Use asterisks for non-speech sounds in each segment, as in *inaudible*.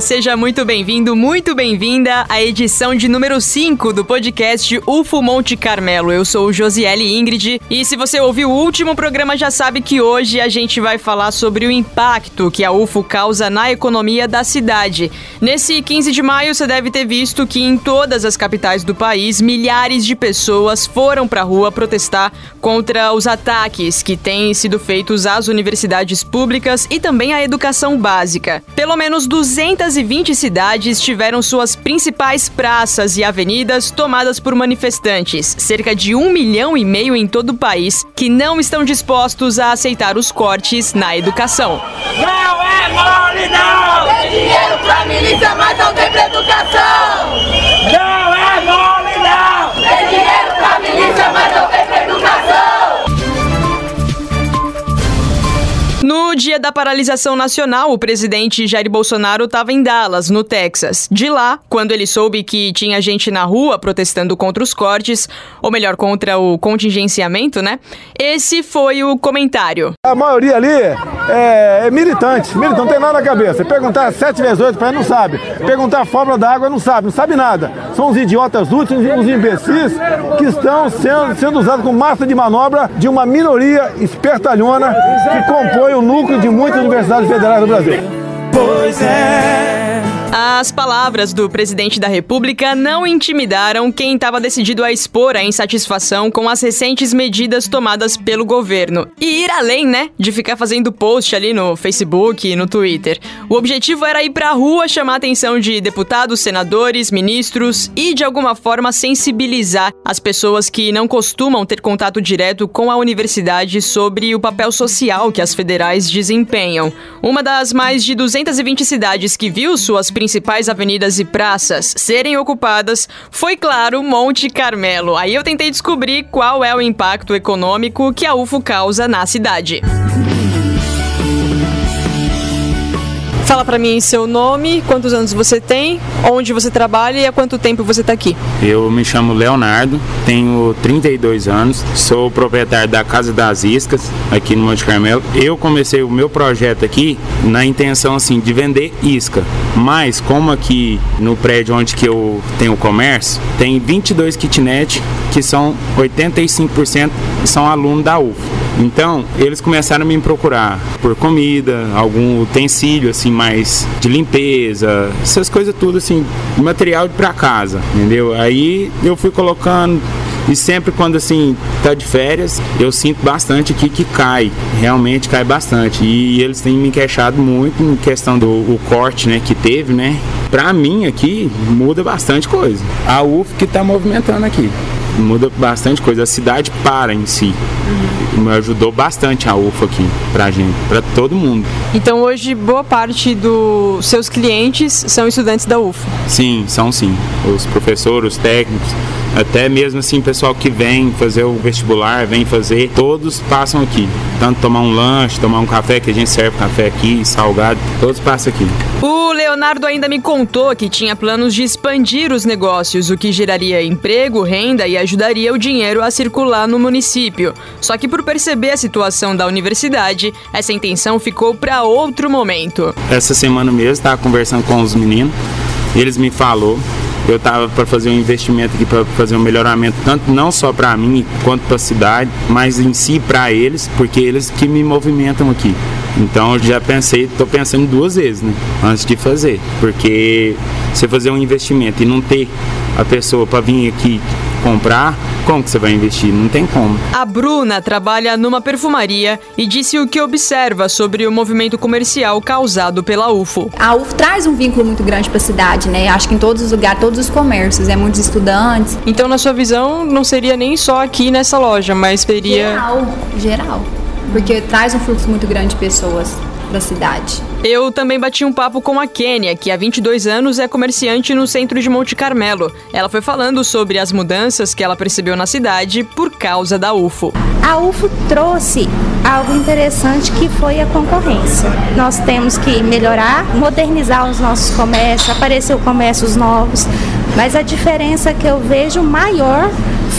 Seja muito bem-vindo, muito bem-vinda à edição de número 5 do podcast UFO Monte Carmelo. Eu sou o Josiele Ingrid e se você ouviu o último programa já sabe que hoje a gente vai falar sobre o impacto que a UFO causa na economia da cidade. Nesse 15 de maio você deve ter visto que em todas as capitais do país milhares de pessoas foram para rua protestar contra os ataques que têm sido feitos às universidades públicas e também à educação básica. Pelo menos 220 cidades tiveram suas principais praças e avenidas tomadas por manifestantes, cerca de um milhão e meio em todo o país, que não estão dispostos a aceitar os cortes na educação. Não é mole, não! Tem dinheiro pra milícia, mas não tem pra educação! Não é mole, não! Tem dinheiro pra milícia, mas não tem pra educação! No dia da paralisação nacional, o presidente Jair Bolsonaro estava em Dallas, no Texas. De lá, quando ele soube que tinha gente na rua protestando contra os cortes, ou melhor, contra o contingenciamento, né? Esse foi o comentário. A maioria ali é, é militante, militante, não tem nada na cabeça. Perguntar 7 vezes 8 para não sabe. Perguntar a fórmula da água não sabe, não sabe nada. São os idiotas úteis, os imbecis que estão sendo, sendo usados como massa de manobra de uma minoria espertalhona que compõe o núcleo de muitas universidades federais do Brasil. Pois é. As palavras do presidente da República não intimidaram quem estava decidido a expor a insatisfação com as recentes medidas tomadas pelo governo. E ir além, né, de ficar fazendo post ali no Facebook e no Twitter. O objetivo era ir pra rua chamar a atenção de deputados, senadores, ministros e de alguma forma sensibilizar as pessoas que não costumam ter contato direto com a universidade sobre o papel social que as federais desempenham. Uma das mais de 220 cidades que viu suas principais avenidas e praças serem ocupadas foi, claro, Monte Carmelo. Aí eu tentei descobrir qual é o impacto econômico que a UFO causa na cidade. Fala pra mim seu nome, quantos anos você tem, onde você trabalha e há quanto tempo você tá aqui. Eu me chamo Leonardo, tenho 32 anos, sou proprietário da Casa das Iscas, aqui no Monte Carmelo. Eu comecei o meu projeto aqui na intenção assim de vender isca, mas como aqui no prédio onde que eu tenho o comércio, tem 22 kitnet que são 85% são alunos da UFO. Então, eles começaram a me procurar por comida, algum utensílio assim mais de limpeza, essas coisas tudo assim, material para casa, entendeu? Aí eu fui colocando e sempre quando assim tá de férias, eu sinto bastante aqui que cai, realmente cai bastante. E eles têm me queixado muito em questão do corte, né, que teve, né? Pra mim aqui muda bastante coisa. A UF que tá movimentando aqui muda bastante coisa. A cidade para em si. Me ajudou bastante a UFA aqui pra gente, pra todo mundo. Então hoje boa parte dos seus clientes são estudantes da UFO. Sim, são sim. Os professores, os técnicos, até mesmo assim, pessoal que vem fazer o vestibular, vem fazer, todos passam aqui. Tanto tomar um lanche, tomar um café, que a gente serve café aqui, salgado, todos passam aqui. O Leonardo ainda me contou que tinha planos de expandir os negócios, o que geraria emprego, renda e ajudaria o dinheiro a circular no município. Só que por perceber a situação da universidade, essa intenção ficou para outro momento. Essa semana mesmo, estava conversando com os meninos, eles me falou eu estava para fazer um investimento aqui para fazer um melhoramento tanto não só para mim quanto para a cidade, mas em si para eles, porque eles que me movimentam aqui. Então eu já pensei, estou pensando duas vezes, né, antes de fazer, porque você fazer um investimento e não ter a pessoa para vir aqui comprar, como que você vai investir? Não tem como. A Bruna trabalha numa perfumaria e disse o que observa sobre o movimento comercial causado pela UFO. A UFO traz um vínculo muito grande para a cidade, né? Acho que em todos os lugares, todos os comércios, é muitos estudantes. Então, na sua visão, não seria nem só aqui nessa loja, mas seria. Geral, geral. Porque traz um fluxo muito grande de pessoas para a cidade. Eu também bati um papo com a Kênia, que há 22 anos é comerciante no centro de Monte Carmelo. Ela foi falando sobre as mudanças que ela percebeu na cidade por causa da UFO. A UFO trouxe algo interessante que foi a concorrência. Nós temos que melhorar, modernizar os nossos comércios, aparecer comércios novos, mas a diferença que eu vejo maior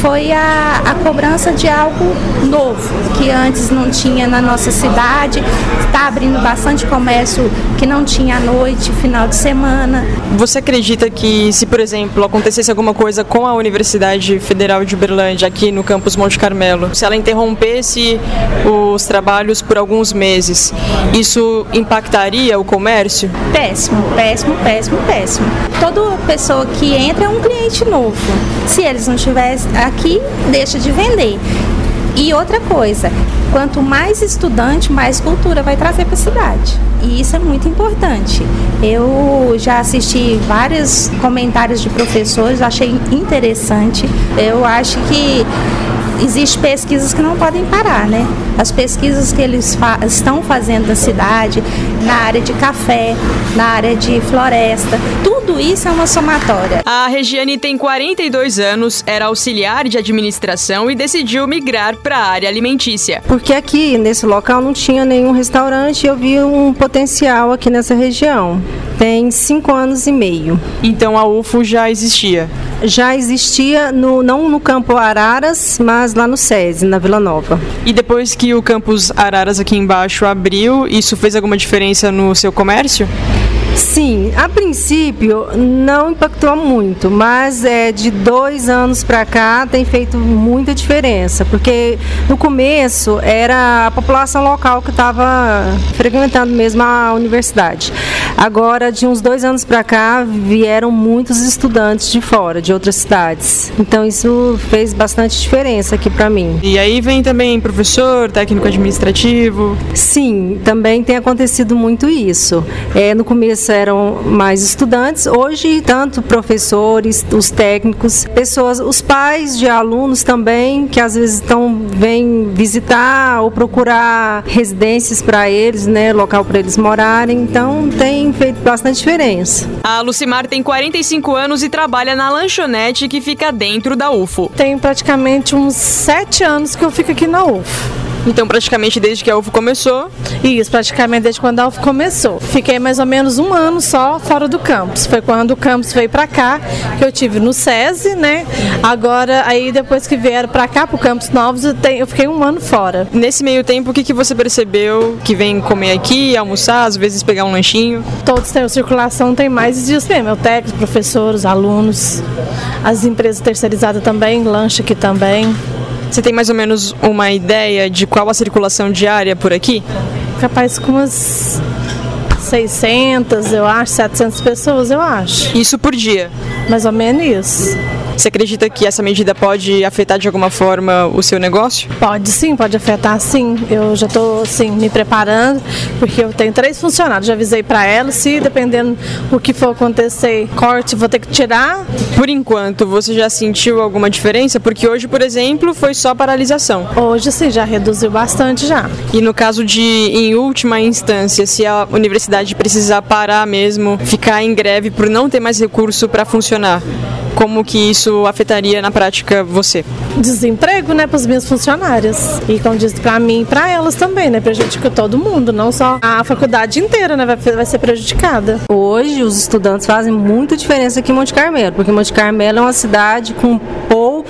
foi a, a cobrança de algo novo, que antes não tinha na nossa cidade. Está abrindo bastante comércio que não tinha à noite, final de semana. Você acredita que se, por exemplo, acontecesse alguma coisa com a Universidade Federal de Uberlândia aqui no campus Monte Carmelo, se ela interrompesse os trabalhos por alguns meses, isso impactaria o comércio? Péssimo, péssimo, péssimo, péssimo. Toda pessoa que entra é um cliente novo. Se eles não estivessem aqui, deixa de vender. E outra coisa, quanto mais estudante, mais cultura vai trazer para a cidade. E isso é muito importante. Eu já assisti vários comentários de professores, achei interessante. Eu acho que existem pesquisas que não podem parar, né? As pesquisas que eles fa estão fazendo na cidade, na área de café, na área de floresta, tudo isso é uma somatória. A Regiane tem 42 anos, era auxiliar de administração e decidiu migrar para a área alimentícia. Porque aqui nesse local não tinha nenhum restaurante e eu vi um potencial aqui nessa região. Tem cinco anos e meio. Então a UFO já existia? Já existia, no, não no campo Araras, mas lá no SESI, na Vila Nova. E depois que o campus Araras aqui embaixo abriu, isso fez alguma diferença no seu comércio? Sim, a princípio não impactou muito, mas é de dois anos para cá tem feito muita diferença, porque no começo era a população local que estava frequentando mesmo a universidade. Agora, de uns dois anos para cá, vieram muitos estudantes de fora, de outras cidades. Então isso fez bastante diferença aqui para mim. E aí vem também professor, técnico administrativo? Sim, também tem acontecido muito isso. É, no começo eram mais estudantes, hoje tanto professores, os técnicos, pessoas, os pais de alunos também, que às vezes estão vêm visitar ou procurar residências para eles, né, local para eles morarem. Então tem feito bastante diferença. A Lucimar tem 45 anos e trabalha na lanchonete que fica dentro da UFO. Tem praticamente uns sete anos que eu fico aqui na UFO. Então, praticamente desde que a UFO começou? Isso, praticamente desde quando a UFO começou. Fiquei mais ou menos um ano só fora do campus. Foi quando o campus veio para cá, que eu tive no SESI, né? Agora, aí depois que vieram para cá, pro campus novos, eu, eu, fiquei um ano fora. Nesse meio tempo, o que, que você percebeu que vem comer aqui, almoçar, às vezes pegar um lanchinho? Todos têm circulação, tem mais dias mesmo. É técnicos, professores, alunos, as empresas terceirizadas também, lanche aqui também. Você tem mais ou menos uma ideia de qual a circulação diária por aqui? Capaz com umas 600, eu acho, 700 pessoas, eu acho. Isso por dia? Mais ou menos isso. Você acredita que essa medida pode afetar de alguma forma o seu negócio? Pode sim, pode afetar sim. Eu já estou assim, me preparando, porque eu tenho três funcionários. Já avisei para elas, se dependendo o que for acontecer, corte, vou ter que tirar. Por enquanto, você já sentiu alguma diferença? Porque hoje, por exemplo, foi só paralisação. Hoje sim, já reduziu bastante já. E no caso de, em última instância, se a universidade precisar parar mesmo, ficar em greve por não ter mais recurso para funcionar, como que isso afetaria na prática você? Desemprego, né, para os meus funcionários. E como disse para mim e para elas também, né, prejudica todo mundo, não só a faculdade inteira, né, vai, vai ser prejudicada. Hoje os estudantes fazem muita diferença aqui em Monte Carmelo, porque Monte Carmelo é uma cidade com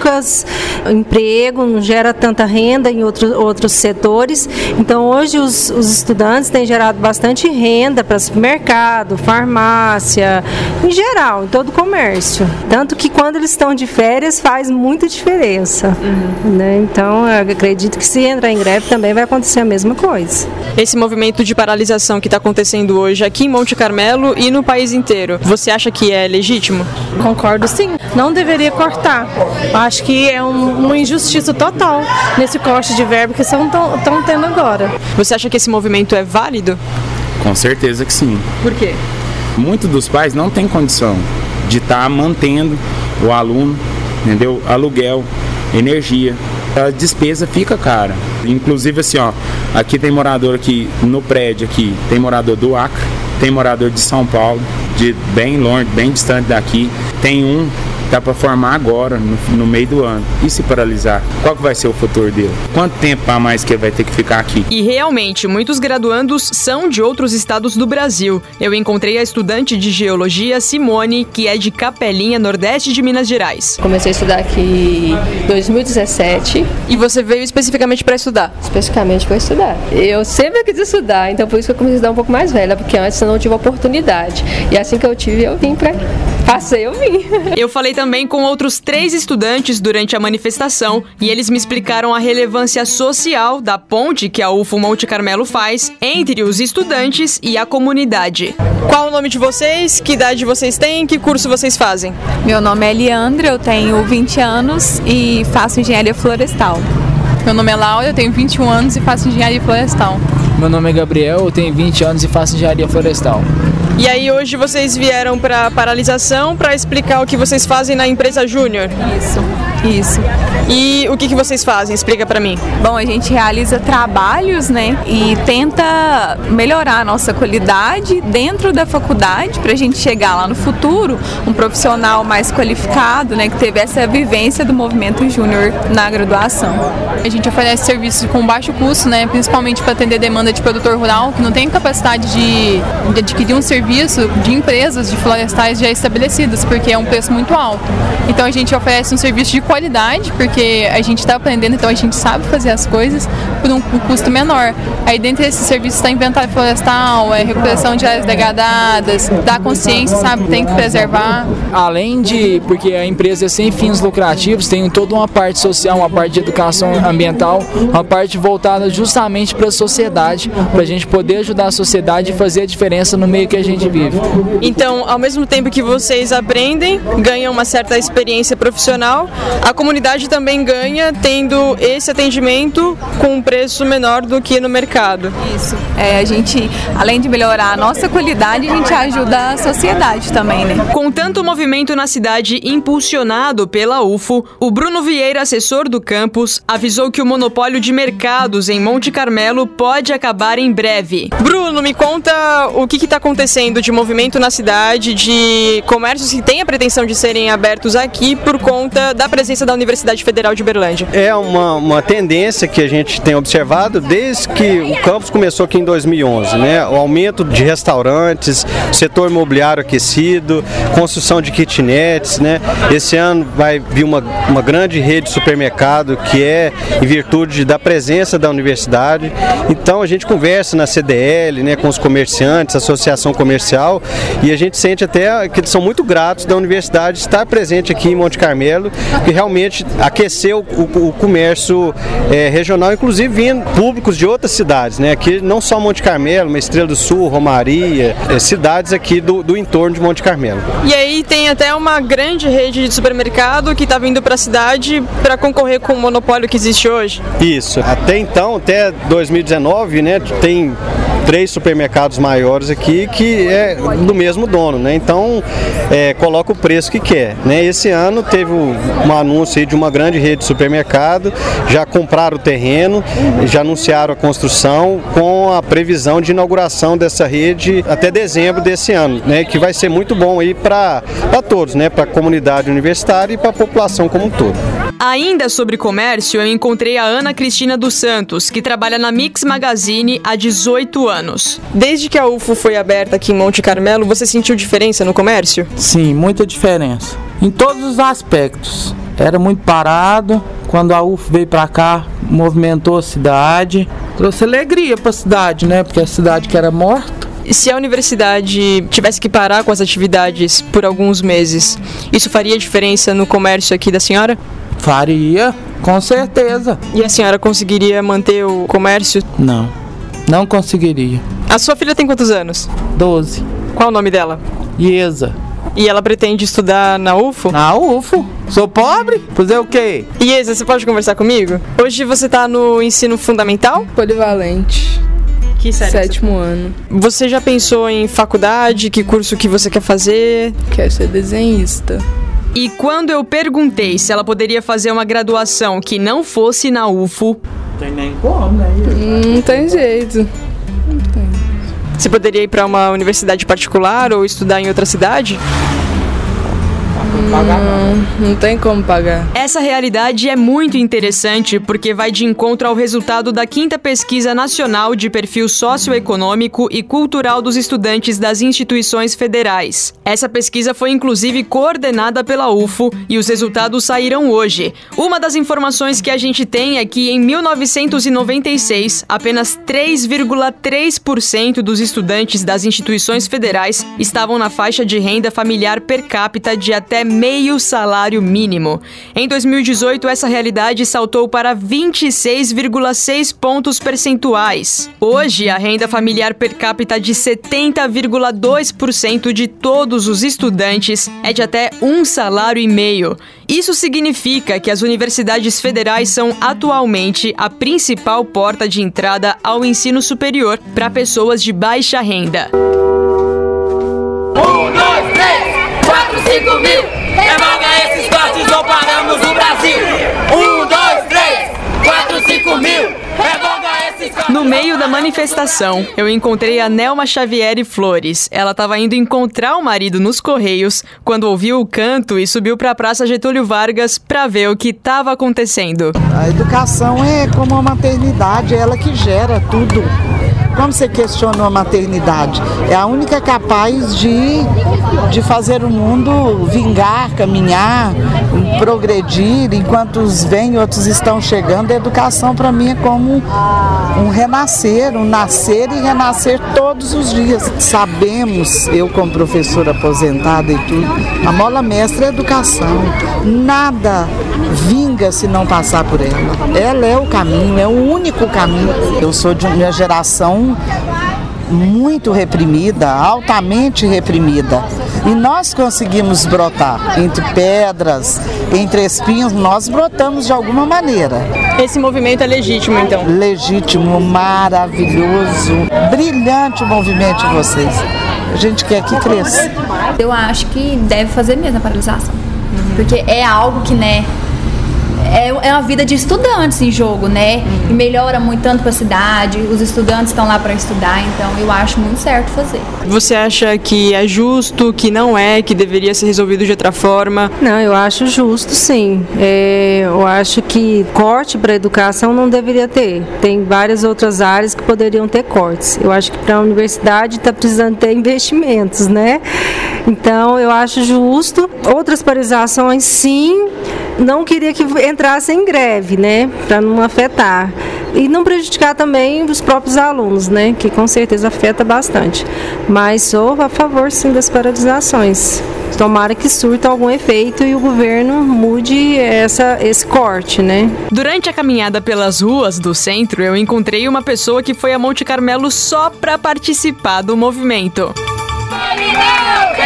poucas emprego, não gera tanta renda em outros, outros setores. Então hoje os, os estudantes têm gerado bastante renda para supermercado, farmácia, em geral, em todo o comércio. Tanto que quando eles estão de férias faz muita diferença. Uhum. Né? Então eu acredito que se entrar em greve também vai acontecer a mesma coisa. Esse movimento de paralisação que está acontecendo hoje aqui em Monte Carmelo e no país inteiro, você acha que é legítimo? Concordo sim. Não deveria cortar. Acho que é um, uma injustiça total nesse corte de verbo que estão tendo agora. Você acha que esse movimento é válido? Com certeza que sim. Por quê? Muitos dos pais não têm condição de estar tá mantendo o aluno, entendeu? Aluguel, energia. A despesa fica cara. Inclusive assim, ó, aqui tem morador aqui no prédio aqui, tem morador do Acre, tem morador de São Paulo, de bem longe, bem distante daqui. Tem um Tá para formar agora, no, no, meio do ano. E se paralisar? Qual que vai ser o futuro dele? Quanto tempo a mais que ele vai ter que ficar aqui? E realmente, muitos graduandos são de outros estados do Brasil. Eu encontrei a estudante de geologia Simone, que é de Capelinha, Nordeste de Minas Gerais. Comecei a estudar aqui em 2017. E você veio especificamente para estudar? Especificamente para estudar. Eu sempre quis estudar, então por isso que eu comecei a estudar um pouco mais velha, porque antes eu não tive oportunidade. E assim que eu tive, eu vim para Passei, eu vim. *laughs* Eu falei também com outros três estudantes durante a manifestação e eles me explicaram a relevância social da ponte que a UFO Monte Carmelo faz entre os estudantes e a comunidade. Qual o nome de vocês? Que idade vocês têm? Que curso vocês fazem? Meu nome é Eliandra, eu tenho 20 anos e faço engenharia florestal. Meu nome é Laura, eu tenho 21 anos e faço engenharia florestal. Meu nome é Gabriel, eu tenho 20 anos e faço engenharia florestal. E aí hoje vocês vieram para paralisação para explicar o que vocês fazem na empresa Júnior? Isso. Isso. E o que, que vocês fazem? Explica para mim. Bom, a gente realiza trabalhos, né, e tenta melhorar a nossa qualidade dentro da faculdade para a gente chegar lá no futuro um profissional mais qualificado, né, que teve essa vivência do movimento júnior na graduação. A gente oferece serviços com baixo custo, né, principalmente para atender demanda de produtor rural que não tem capacidade de, de adquirir um serviço de empresas de florestais já estabelecidas, porque é um preço muito alto. Então a gente oferece um serviço de qualidade qualidade, porque a gente está aprendendo, então a gente sabe fazer as coisas por um, custo menor. Aí dentro desses serviços está inventário florestal, é recuperação de áreas degradadas, dá consciência, sabe, tem que preservar. Além de, porque a empresa é sem fins lucrativos, tem toda uma parte social, uma parte de educação ambiental, uma parte voltada justamente para a sociedade, para a gente poder ajudar a sociedade e fazer a diferença no meio que a gente vive. Então, ao mesmo tempo que vocês aprendem, ganham uma certa experiência profissional, a comunidade também ganha tendo esse atendimento com um preço menor do que no mercado. Isso. É, a gente, além de melhorar a nossa qualidade, a gente ajuda a sociedade também, né? Com tanto movimento na cidade impulsionado pela UFO, o Bruno Vieira, assessor do campus, avisou que o monopólio de mercados em Monte Carmelo pode acabar em breve. Bruno, me conta o que está acontecendo de movimento na cidade, de comércios que têm a pretensão de serem abertos aqui por conta da presença da Universidade Federal de Uberlândia? É uma, uma tendência que a gente tem observado desde que o campus começou aqui em 2011, né? O aumento de restaurantes, setor imobiliário aquecido, construção de kitnets, né? Esse ano vai vir uma, uma grande rede de supermercado que é em virtude da presença da universidade. Então a gente conversa na CDL, né, com os comerciantes, associação comercial, e a gente sente até que eles são muito gratos da universidade estar presente aqui em Monte Carmelo, que realmente aqueceu o, o comércio é, regional, inclusive vindo públicos de outras cidades, né? Aqui não só Monte Carmelo, mas Estrela do Sul, Romaria, é, cidades aqui do, do entorno de Monte Carmelo. E aí tem até uma grande rede de supermercado que está vindo para a cidade para concorrer com o monopólio que existe hoje. Isso. Até então, até 2019, né, tem três supermercados maiores aqui que é do mesmo dono, né? Então é, coloca o preço que quer. Né? Esse ano teve um anúncio de uma grande rede de supermercado, já compraram o terreno, já anunciaram a construção com a previsão de inauguração dessa rede até dezembro desse ano, né? Que vai ser muito bom aí para todos, né? Para a comunidade universitária e para a população como um todo. Ainda sobre comércio, eu encontrei a Ana Cristina dos Santos, que trabalha na Mix Magazine há 18 anos. Desde que a UFO foi aberta aqui em Monte Carmelo, você sentiu diferença no comércio? Sim, muita diferença. Em todos os aspectos. Era muito parado. Quando a UFO veio para cá, movimentou a cidade. Trouxe alegria para a cidade, né? Porque a cidade que era morta se a universidade tivesse que parar com as atividades por alguns meses, isso faria diferença no comércio aqui da senhora? Faria, com certeza. E a senhora conseguiria manter o comércio? Não, não conseguiria. A sua filha tem quantos anos? Doze. Qual o nome dela? Iesa. E ela pretende estudar na UFO? Na UFO? Sou pobre? Fazer o quê? Iesa, você pode conversar comigo? Hoje você tá no ensino fundamental? Polivalente. Que série Sétimo você... ano. Você já pensou em faculdade? Que curso que você quer fazer? Quero ser desenhista. E quando eu perguntei se ela poderia fazer uma graduação que não fosse na UFO. Tem nem como, né? Não tem jeito. Não tem. Você poderia ir para uma universidade particular ou estudar em outra cidade? Não, não tem como pagar. Essa realidade é muito interessante porque vai de encontro ao resultado da quinta pesquisa nacional de perfil socioeconômico e cultural dos estudantes das instituições federais. Essa pesquisa foi inclusive coordenada pela UFO e os resultados saíram hoje. Uma das informações que a gente tem é que em 1996, apenas 3,3% dos estudantes das instituições federais estavam na faixa de renda familiar per capita de até meio salário mínimo. Em 2018, essa realidade saltou para 26,6 pontos percentuais. Hoje, a renda familiar per capita de 70,2% de todos os estudantes é de até um salário e meio. Isso significa que as universidades federais são atualmente a principal porta de entrada ao ensino superior para pessoas de baixa renda. Um, dois, três, quatro, cinco mil. Revoga esses cortes ou paramos o Brasil. Um, dois, três, quatro, cinco mil. Revoga esses cortes. No meio da manifestação, eu encontrei a Nelma Xavier Flores. Ela estava indo encontrar o marido nos Correios quando ouviu o canto e subiu para a Praça Getúlio Vargas para ver o que estava acontecendo. A educação é como a maternidade, é ela que gera tudo. Como você questiona a maternidade? É a única capaz de, de fazer o mundo vingar, caminhar, progredir, enquanto uns vêm, outros estão chegando. A educação, para mim, é como um renascer, um nascer e renascer todos os dias. Sabemos, eu como professora aposentada e tudo, a mola mestra é a educação. Nada vinga se não passar por ela. Ela é o caminho, é o único caminho. Eu sou de uma geração muito reprimida, altamente reprimida. E nós conseguimos brotar entre pedras, entre espinhos, nós brotamos de alguma maneira. Esse movimento é legítimo, então? Legítimo, maravilhoso, brilhante o movimento de vocês. A gente quer que cresça. Eu acho que deve fazer mesmo a paralisação. Porque é algo que, né, é, é uma vida de estudantes em jogo, né? E melhora muito tanto para a cidade, os estudantes estão lá para estudar, então eu acho muito certo fazer. Você acha que é justo, que não é, que deveria ser resolvido de outra forma? Não, eu acho justo, sim. É, eu acho que corte para a educação não deveria ter. Tem várias outras áreas que poderiam ter cortes. Eu acho que para a universidade está precisando ter investimentos, né? Então, eu acho justo. Outras paralisações, sim. Não queria que entrasse em greve, né, para não afetar e não prejudicar também os próprios alunos, né, que com certeza afeta bastante. Mas sou a favor sim das paralisações. Tomara que surta algum efeito e o governo mude essa, esse corte, né? Durante a caminhada pelas ruas do centro, eu encontrei uma pessoa que foi a Monte Carmelo só para participar do movimento.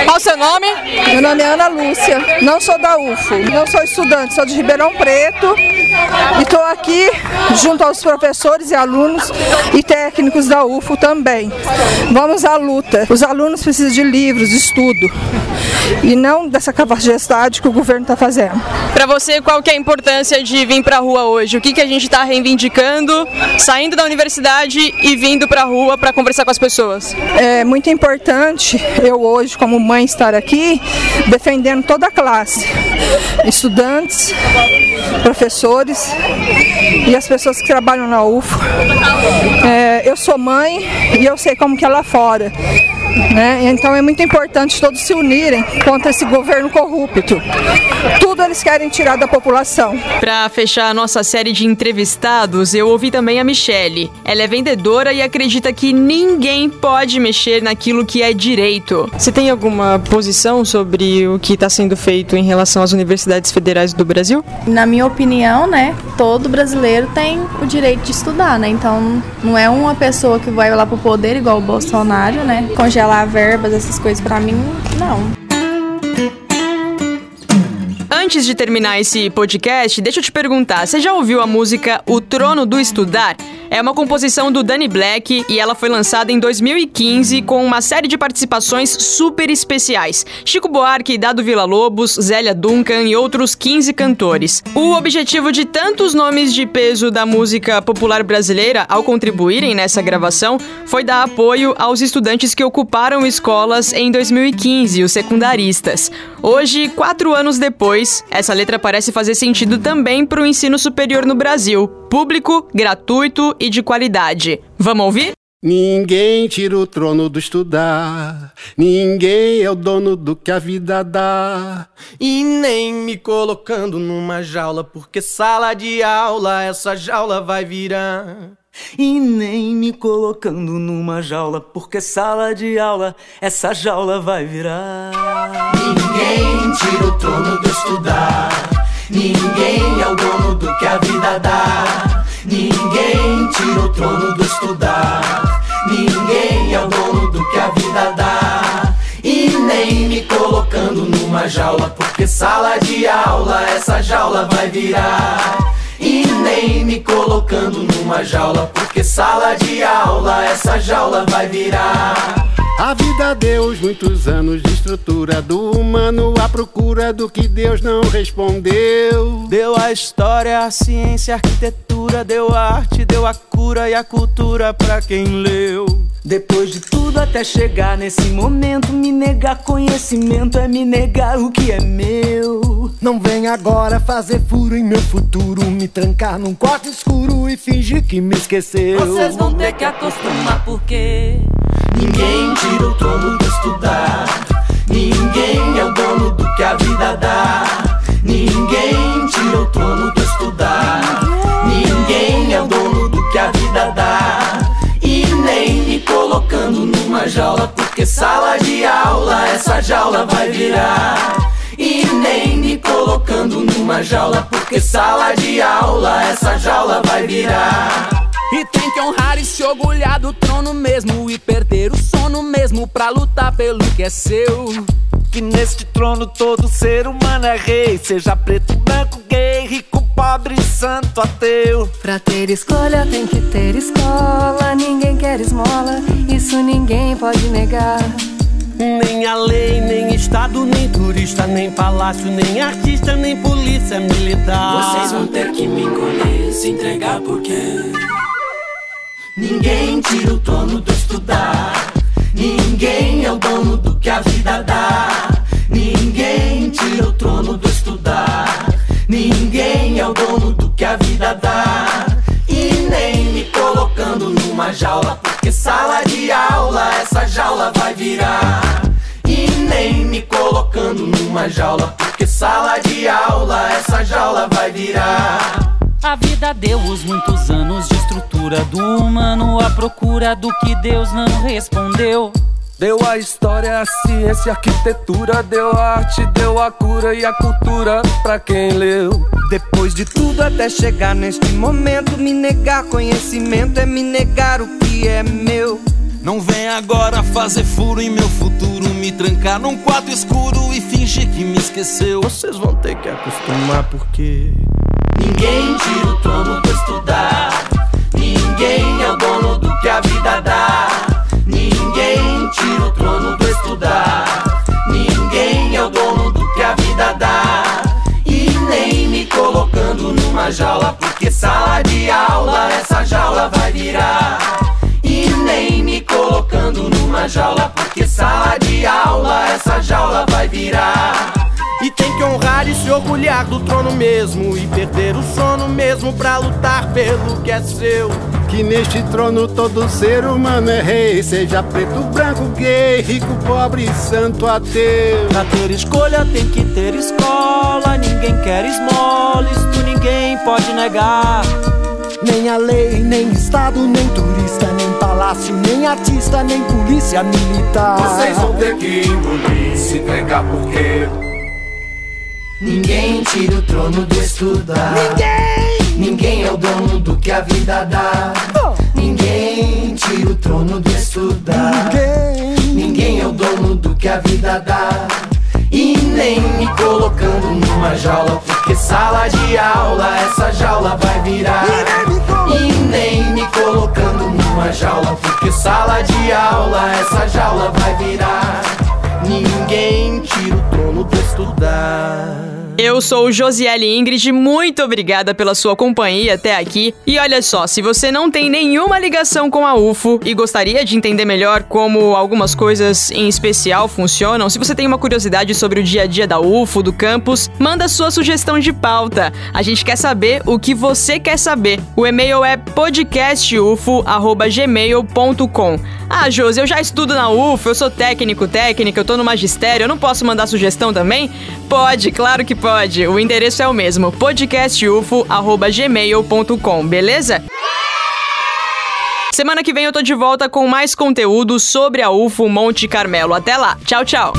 Qual o seu nome? Meu nome é Ana Lúcia, não sou da UFO, não sou estudante, sou de Ribeirão Preto e estou aqui junto aos professores e alunos e técnicos da UFO também. Vamos à luta. Os alunos precisam de livros, de estudo e não dessa capacidade que o governo está fazendo. Para você, qual que é a importância de vir para a rua hoje? O que, que a gente está reivindicando, saindo da universidade e vindo para a rua para conversar com as pessoas? É muito importante eu hoje, como mãe, estar aqui defendendo toda a classe, estudantes, professores e as pessoas que trabalham na UFO. É, eu sou mãe e eu sei como que é lá fora. Né? Então é muito importante todos se unirem contra esse governo corrupto. Tudo eles querem tirar da população. Para fechar a nossa série de entrevistados, eu ouvi também a Michele. Ela é vendedora e acredita que ninguém pode mexer naquilo que é direito. Você tem alguma posição sobre o que está sendo feito em relação às universidades federais do Brasil? Na minha opinião, né, todo brasileiro tem o direito de estudar, né? Então não é uma pessoa que vai lá pro poder igual o Bolsonaro, né? Congelar verbas, essas coisas para mim, não. Antes de terminar esse podcast, deixa eu te perguntar: você já ouviu a música O Trono do Estudar? É uma composição do Danny Black e ela foi lançada em 2015 com uma série de participações super especiais. Chico Buarque, Dado Vila Lobos, Zélia Duncan e outros 15 cantores. O objetivo de tantos nomes de peso da música popular brasileira ao contribuírem nessa gravação foi dar apoio aos estudantes que ocuparam escolas em 2015, os secundaristas. Hoje, quatro anos depois, essa letra parece fazer sentido também para o ensino superior no Brasil: público, gratuito e de qualidade. Vamos ouvir? Ninguém tira o trono do estudar, ninguém é o dono do que a vida dá. E nem me colocando numa jaula, porque sala de aula essa jaula vai virar. E nem me colocando numa jaula, porque sala de aula essa jaula vai virar. Ninguém tira o trono do estudar, ninguém é o dono do que a vida dá. Ninguém tira o trono do estudar, ninguém é o dono do que a vida dá. E nem me colocando numa jaula, porque sala de aula essa jaula vai virar. E nem me colocando numa jaula, porque sala de aula essa jaula vai virar. A vida deu muitos anos de estrutura do humano à procura do que Deus não respondeu. Deu a história, a ciência, a arquitetura, deu a arte, deu a cura e a cultura pra quem leu. Depois de tudo até chegar nesse momento, me negar conhecimento é me negar o que é meu. Não vem agora fazer furo em meu futuro, me trancar num quarto escuro e fingir que me esqueceu. Vocês vão ter que acostumar porque Ninguém tira o trono do estudar. Ninguém é o dono do que a vida dá. Ninguém tira o trono do jaula, porque sala de aula essa jaula vai virar. E nem me colocando numa jaula, porque sala de aula essa jaula vai virar. E tem que honrar e se orgulhar do trono mesmo E perder o sono mesmo pra lutar pelo que é seu Que neste trono todo ser humano é rei Seja preto, branco, gay, rico, pobre, santo, ateu Pra ter escolha tem que ter escola Ninguém quer esmola, isso ninguém pode negar nem a lei, nem estado, nem turista, nem palácio, nem artista, nem polícia militar. Vocês vão ter que me engolir, se entregar porque Ninguém tira o trono do estudar. Ninguém é o dono do que a vida dá. Numa jaula, porque sala de aula essa jaula vai virar. E nem me colocando numa jaula, porque sala de aula essa jaula vai virar. A vida deu os muitos anos de estrutura do humano à procura do que Deus não respondeu. Deu a história, a ciência, a arquitetura, deu a arte, deu a cura e a cultura pra quem leu. Depois de tudo até chegar neste momento, me negar conhecimento é me negar o que é meu. Não vem agora fazer furo em meu futuro, me trancar num quarto escuro e fingir que me esqueceu. Vocês vão ter que acostumar porque Ninguém tira o trono do estudar. Ninguém é o dono do que a vida dá. Ninguém tira o trono do estudar. Ninguém é o dono do que a vida dá. E nem me colocando numa jaula, porque sala de aula essa jaula vai virar. E nem me colocando numa jaula, porque sala de aula essa jaula vai virar. E tem que honrar e se orgulhar do trono mesmo. E perder o sono mesmo pra lutar pelo que é seu. Que neste trono todo ser humano é rei. Seja preto, branco, gay, rico, pobre, santo, ateu. Pra ter escolha tem que ter escola. Ninguém quer esmola, isto ninguém pode negar. Nem a lei, nem estado, nem turista, nem palácio, nem artista, nem polícia militar. Vocês vão ter que engolir, se entregar porque Ninguém tira o trono do estudar. Ninguém! Ninguém é o dono do que a vida dá. Oh. Ninguém tira o trono do estudar. Ninguém! Ninguém é o dono do que a vida dá. E nem me colocando numa jaula, porque sala de aula essa jaula vai virar. E nem me colocando numa jaula, porque sala de aula essa jaula vai virar. Ninguém tira o trono do estudar. Eu sou Josiele Ingrid, muito obrigada pela sua companhia até aqui. E olha só, se você não tem nenhuma ligação com a UFO e gostaria de entender melhor como algumas coisas em especial funcionam, se você tem uma curiosidade sobre o dia a dia da UFO, do campus, manda sua sugestão de pauta. A gente quer saber o que você quer saber. O e-mail é podcastufo@gmail.com. Ah, Josi, eu já estudo na UFO, eu sou técnico, técnica, eu tô no magistério, eu não posso mandar sugestão também? Pode, claro que O endereço é o mesmo, podcastufo@gmail.com, beleza? Semana que vem eu tô de volta com mais conteúdo sobre a UFO Monte Carmelo. Até lá. Tchau, tchau.